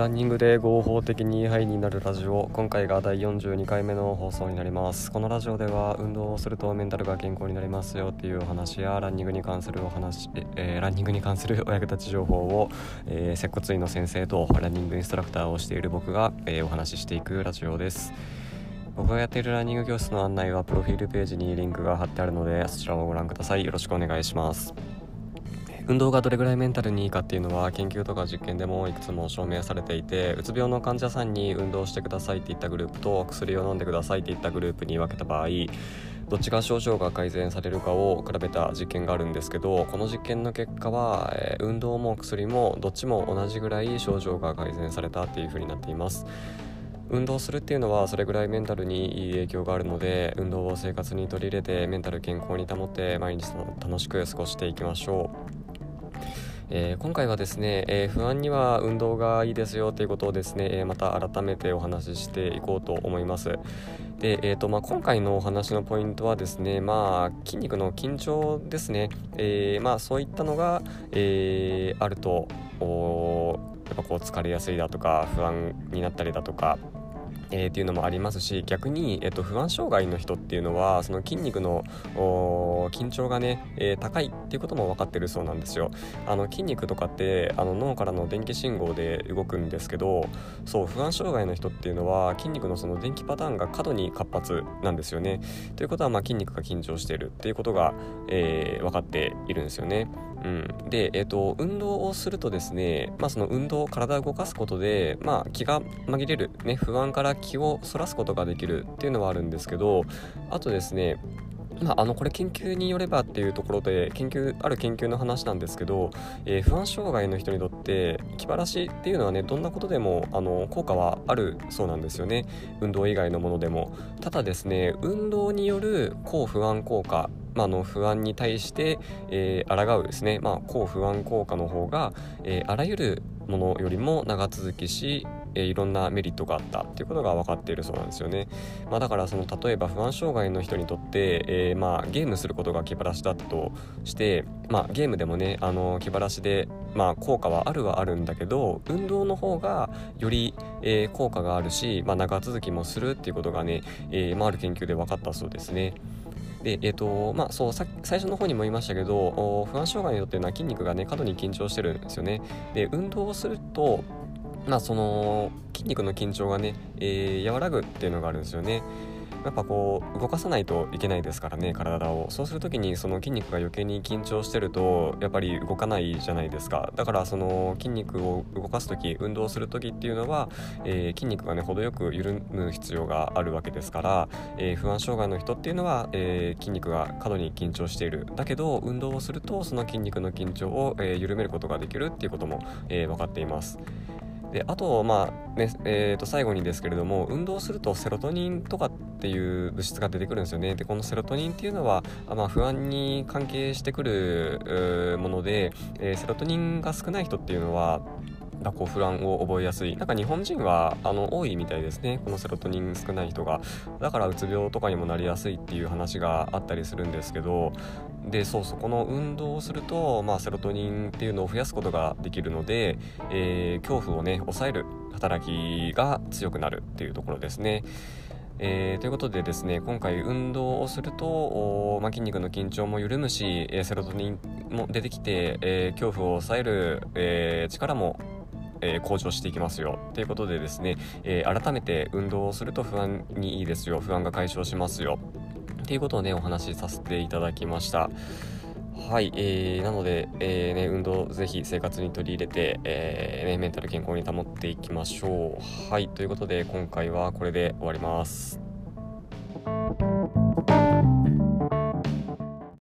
ランニングで合法的にハイになるラジオ今回が第42回目の放送になります。このラジオでは運動をするとメンタルが健康になりますよっていうお話やランニングに関するお話、えー、ランニングに関するお役立ち情報を、えー、接骨院の先生とランニングインストラクターをしている僕が、えー、お話ししていくラジオです。僕がやっているランニング教室の案内はプロフィールページにリンクが貼ってあるのでそちらをご覧ください。よろしくお願いします。運動がどれぐらいメンタルにいいかっていうのは研究とか実験でもいくつも証明されていてうつ病の患者さんに運動してくださいって言ったグループと薬を飲んでくださいって言ったグループに分けた場合どっちが症状が改善されるかを比べた実験があるんですけどこの実験の結果は、えー、運動も薬もどっちも同じぐらい症状が改善されたっていう風になっています。運動するっていうのはそれぐらいメンタルにいい影響があるので運動を生活に取り入れてメンタル健康に保って毎日楽しく過ごしていきましょう。えー、今回はですね、えー、不安には運動がいいですよということをですね、えー、また改めてお話ししていこうと思います。で、えーとまあ、今回のお話のポイントはですね、まあ、筋肉の緊張ですね、えーまあ、そういったのが、えー、あるとやっぱこう疲れやすいだとか不安になったりだとかえー、っていうのもありますし逆に、えーと、不安障害の人っていうのはその筋肉の緊張がね、えー、高いっていうことも分かってるそうなんですよ。あの筋肉とかってあの脳からの電気信号で動くんですけどそう不安障害の人っていうのは筋肉のその電気パターンが過度に活発なんですよね。ということはまあ筋肉が緊張しているっていうことが、えー、分かっているんですよね。うん、で、えーと、運動をするとですね、まあ、その運動体を動かすことで、まあ、気が紛れる、ね、不安から気をそらすことができるっていうのはあるんですけどあとですねまあ、あのこれ研究によればっていうところで研究ある研究の話なんですけど、えー、不安障害の人にとって気晴らしっていうのはねどんなことでもあの効果はあるそうなんですよね。運動以外のものでも。ただですね運動による抗不安効果まあ、の不安に対して、えー、抗うですね、まあ、抗不安効果の方が、えー、あらゆるものよりも長続きし、えー、いろんなメリットがあったっていうことが分かっているそうなんですよね、まあ、だからその例えば不安障害の人にとって、えー、まあゲームすることが気晴らしだったとして、まあ、ゲームでもねあの気晴らしで、まあ、効果はあるはあるんだけど運動の方がより、えー、効果があるし、まあ、長続きもするっていうことがね、えーまあ、ある研究で分かったそうですね。で、えっ、ー、と、まあ、そう、最初の方にも言いましたけど、不安障害によっては筋肉がね、過度に緊張してるんですよね。で、運動をすると、まあ、その筋肉の緊張がね、えー、和らぐっていうのがあるんですよね。やっぱこう動かさないといけないですからね体を。そうする時にその筋肉が余計に緊張してるとやっぱり動かないじゃないですか。だからその筋肉を動かす時運動する時っていうのは、えー、筋肉がね程よく緩む必要があるわけですから、えー、不安障害の人っていうのは、えー、筋肉が過度に緊張している。だけど運動をするとその筋肉の緊張を、え緩めることができるっていうことも、え分かっています。であと、まあねえー、と最後にですけれども運動するとセロトニンとかっていう物質が出てくるんですよね。でこのセロトニンっていうのは、まあ、不安に関係してくるもので、えー、セロトニンが少ない人っていうのはがこう不安を覚えやすい。なんか日本人はあの多いみたいですね。このセロトニン少ない人が。だからうつ病とかにもなりやすいっていう話があったりするんですけど。でそうそうこの運動をすると、まあ、セロトニンっていうのを増やすことができるので、えー、恐怖をね抑える働きが強くなるっていうところですね。えー、ということでですね今回運動をすると、まあ、筋肉の緊張も緩むし、えー、セロトニンも出てきて、えー、恐怖を抑える、え力もえー、向上していきますよ。ということでですね、えー、改めて運動をすると不安にいいですよ。不安が解消しますよ。っていうことをねお話しさせていただきました。はい、えー、なので、えーね、運動ぜひ生活に取り入れて、えーね、メンタル健康に保っていきましょう。はいということで今回はこれで終わります。